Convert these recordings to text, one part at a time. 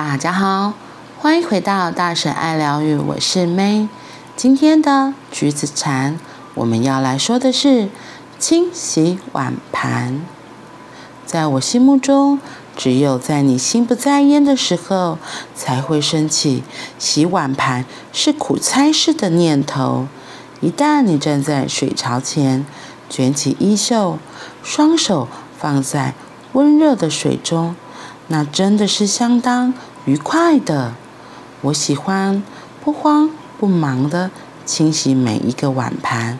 大家好，欢迎回到大婶爱疗愈，我是 May。今天的橘子禅，我们要来说的是清洗碗盘。在我心目中，只有在你心不在焉的时候，才会升起洗碗盘是苦差事的念头。一旦你站在水槽前，卷起衣袖，双手放在温热的水中，那真的是相当愉快的。我喜欢不慌不忙地清洗每一个碗盘，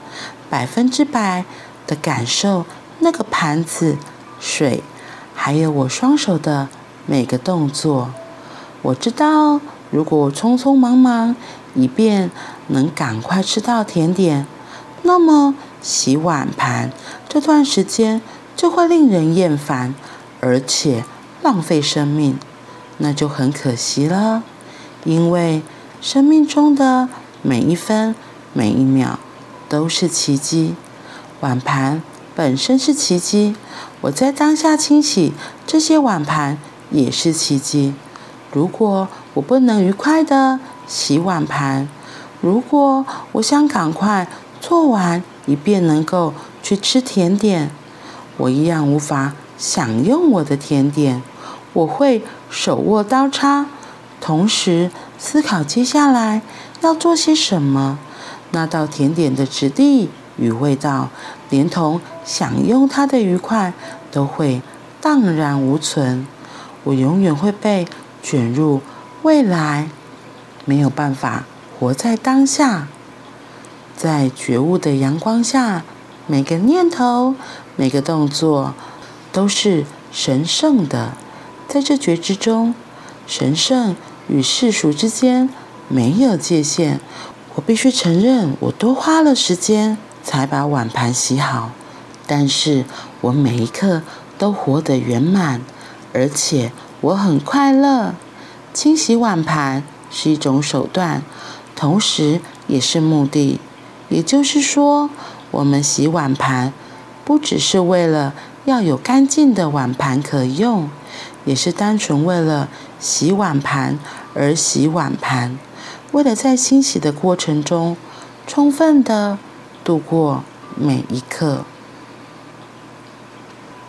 百分之百的感受那个盘子、水，还有我双手的每个动作。我知道，如果匆匆忙忙，以便能赶快吃到甜点，那么洗碗盘这段时间就会令人厌烦，而且浪费生命，那就很可惜了。因为生命中的每一分每一秒都是奇迹，碗盘本身是奇迹，我在当下清洗这些碗盘也是奇迹。如果我不能愉快的洗碗盘，如果我想赶快做完，以便能够去吃甜点，我一样无法享用我的甜点。我会手握刀叉。同时思考接下来要做些什么，那道甜点的质地与味道，连同享用它的愉快，都会荡然无存。我永远会被卷入未来，没有办法活在当下。在觉悟的阳光下，每个念头、每个动作都是神圣的。在这觉知中，神圣。与世俗之间没有界限。我必须承认，我多花了时间才把碗盘洗好，但是我每一刻都活得圆满，而且我很快乐。清洗碗盘是一种手段，同时也是目的。也就是说，我们洗碗盘不只是为了要有干净的碗盘可用，也是单纯为了洗碗盘。而洗碗盘，为了在清洗的过程中充分的度过每一刻。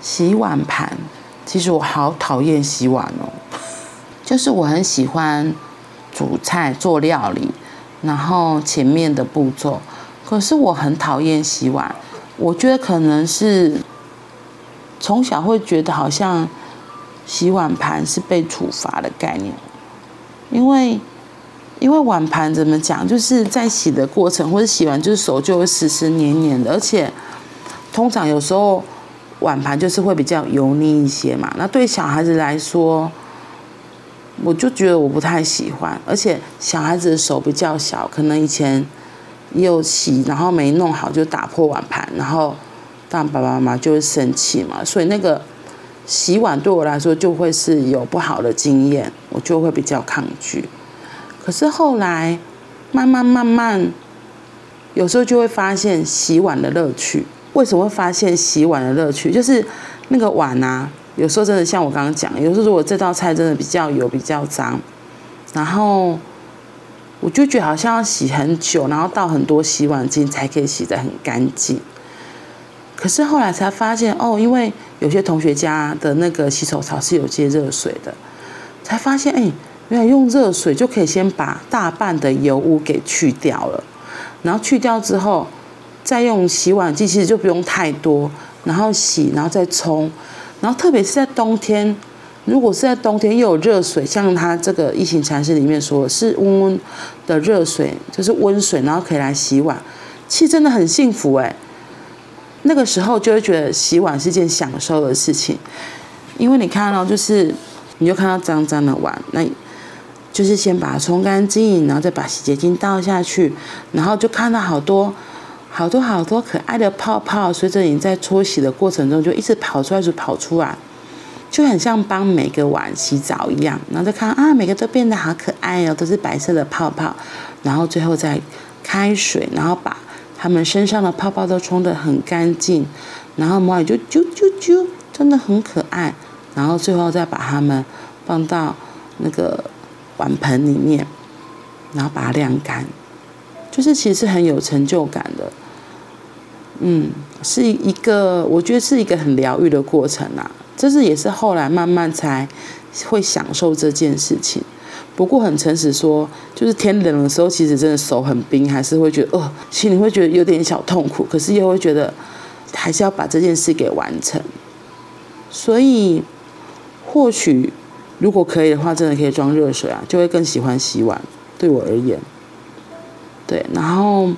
洗碗盘，其实我好讨厌洗碗哦，就是我很喜欢煮菜做料理，然后前面的步骤，可是我很讨厌洗碗。我觉得可能是从小会觉得好像洗碗盘是被处罚的概念。因为，因为碗盘怎么讲，就是在洗的过程或者洗完，就是手就会湿湿黏黏的，而且通常有时候碗盘就是会比较油腻一些嘛。那对小孩子来说，我就觉得我不太喜欢，而且小孩子的手比较小，可能以前也有洗，然后没弄好就打破碗盘，然后当爸爸妈妈就会生气嘛，所以那个。洗碗对我来说就会是有不好的经验，我就会比较抗拒。可是后来慢慢慢慢，有时候就会发现洗碗的乐趣。为什么会发现洗碗的乐趣？就是那个碗啊，有时候真的像我刚刚讲，有时候如果这道菜真的比较油、比较脏，然后我就觉得好像要洗很久，然后倒很多洗碗精才可以洗得很干净。可是后来才发现哦，因为有些同学家的那个洗手槽是有接热水的，才发现哎，原来用热水就可以先把大半的油污给去掉了，然后去掉之后，再用洗碗机其实就不用太多，然后洗，然后再冲，然后特别是在冬天，如果是在冬天又有热水，像他这个一行禅师里面说是温温的热水，就是温水，然后可以来洗碗，其实真的很幸福哎。那个时候就会觉得洗碗是件享受的事情，因为你看到就是，你就看到脏脏的碗，那，就是先把它冲干净，然后再把洗洁精倒下去，然后就看到好多好多好多可爱的泡泡，随着你在搓洗的过程中就一直跑出来，就跑出来，就很像帮每个碗洗澡一样，然后再看啊，每个都变得好可爱哦，都是白色的泡泡，然后最后再开水，然后把。他们身上的泡泡都冲得很干净，然后毛也就啾啾啾，真的很可爱。然后最后再把它们放到那个碗盆里面，然后把它晾干，就是其实很有成就感的。嗯，是一个我觉得是一个很疗愈的过程啊。这是也是后来慢慢才会享受这件事情。不过很诚实说，就是天冷的时候，其实真的手很冰，还是会觉得哦，心里会觉得有点小痛苦，可是又会觉得还是要把这件事给完成。所以或许如果可以的话，真的可以装热水啊，就会更喜欢洗碗。对我而言，对，然后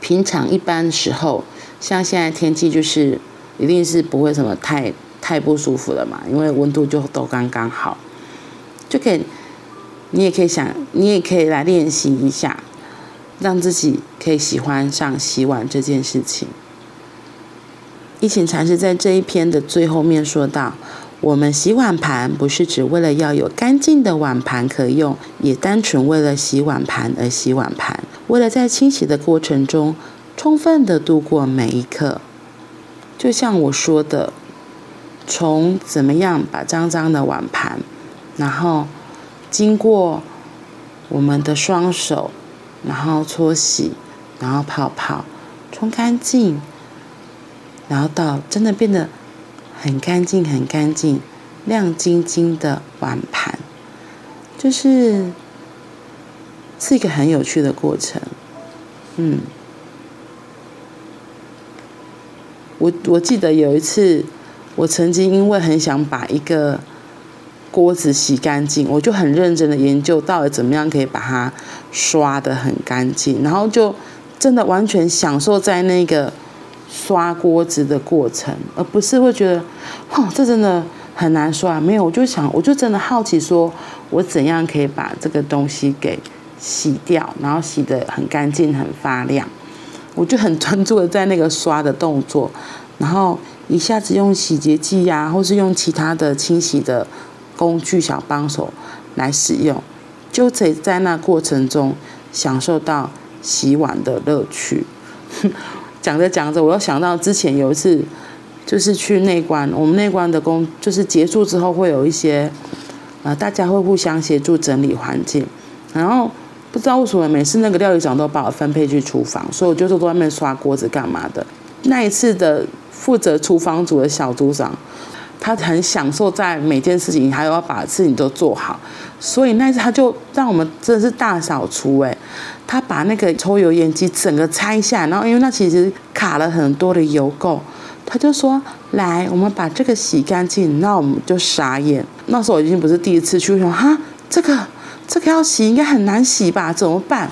平常一般时候，像现在天气就是一定是不会什么太。太不舒服了嘛，因为温度就都刚刚好，就可以，你也可以想，你也可以来练习一下，让自己可以喜欢上洗碗这件事情。一行禅师在这一篇的最后面说到：“我们洗碗盘不是只为了要有干净的碗盘可用，也单纯为了洗碗盘而洗碗盘，为了在清洗的过程中充分的度过每一刻。”就像我说的。从怎么样把脏脏的碗盘，然后经过我们的双手，然后搓洗，然后泡泡，冲干净，然后到真的变得很干净、很干净、亮晶晶的碗盘，就是是一个很有趣的过程。嗯，我我记得有一次。我曾经因为很想把一个锅子洗干净，我就很认真的研究到底怎么样可以把它刷得很干净，然后就真的完全享受在那个刷锅子的过程，而不是会觉得，哦，这真的很难刷。没有，我就想，我就真的好奇，说我怎样可以把这个东西给洗掉，然后洗得很干净、很发亮。我就很专注的在那个刷的动作，然后。一下子用洗洁剂呀，或是用其他的清洗的工具小帮手来使用，就可以在那过程中享受到洗碗的乐趣。讲着讲着，我又想到之前有一次，就是去内观，我们内观的工就是结束之后会有一些，呃，大家会互相协助整理环境，然后不知道为什么每次那个料理长都把我分配去厨房，所以我就坐在外面刷锅子干嘛的。那一次的。负责厨房组的小组长，他很享受在每件事情，还有要把事情都做好，所以那次他就让我们真的是大扫除哎，他把那个抽油烟机整个拆下，然后因为那其实卡了很多的油垢，他就说，来，我们把这个洗干净，那我们就傻眼。那时候我已经不是第一次去，我说哈，这个这个要洗应该很难洗吧？怎么办？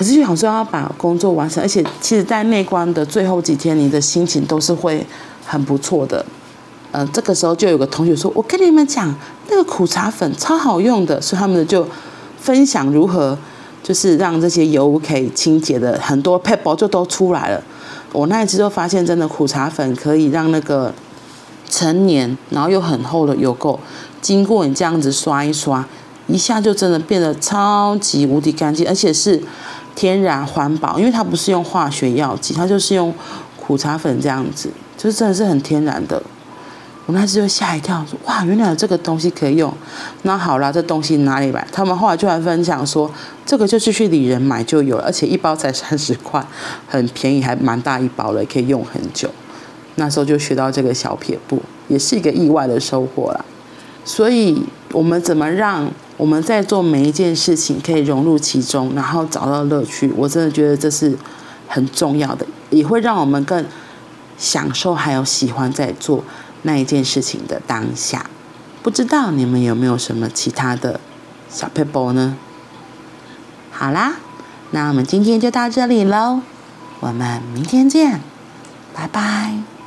可是就想说要把工作完成，而且其实，在内观的最后几天，你的心情都是会很不错的。呃，这个时候就有个同学说：“我跟你们讲，那个苦茶粉超好用的。”所以他们就分享如何就是让这些油污可以清洁的很多撇步就都出来了。我那一次就发现，真的苦茶粉可以让那个成年然后又很厚的油垢，经过你这样子刷一刷，一下就真的变得超级无敌干净，而且是。天然环保，因为它不是用化学药剂，它就是用苦茶粉这样子，就是真的是很天然的。我那时就吓一跳，说哇，原来有这个东西可以用。那好啦，这东西哪里买？他们后来就来分享说，这个就是去里仁买就有了，而且一包才三十块，很便宜，还蛮大一包的，可以用很久。那时候就学到这个小撇步，也是一个意外的收获啦。所以，我们怎么让？我们在做每一件事情，可以融入其中，然后找到乐趣。我真的觉得这是很重要的，也会让我们更享受，还有喜欢在做那一件事情的当下。不知道你们有没有什么其他的小撇步呢？好啦，那我们今天就到这里喽，我们明天见，拜拜。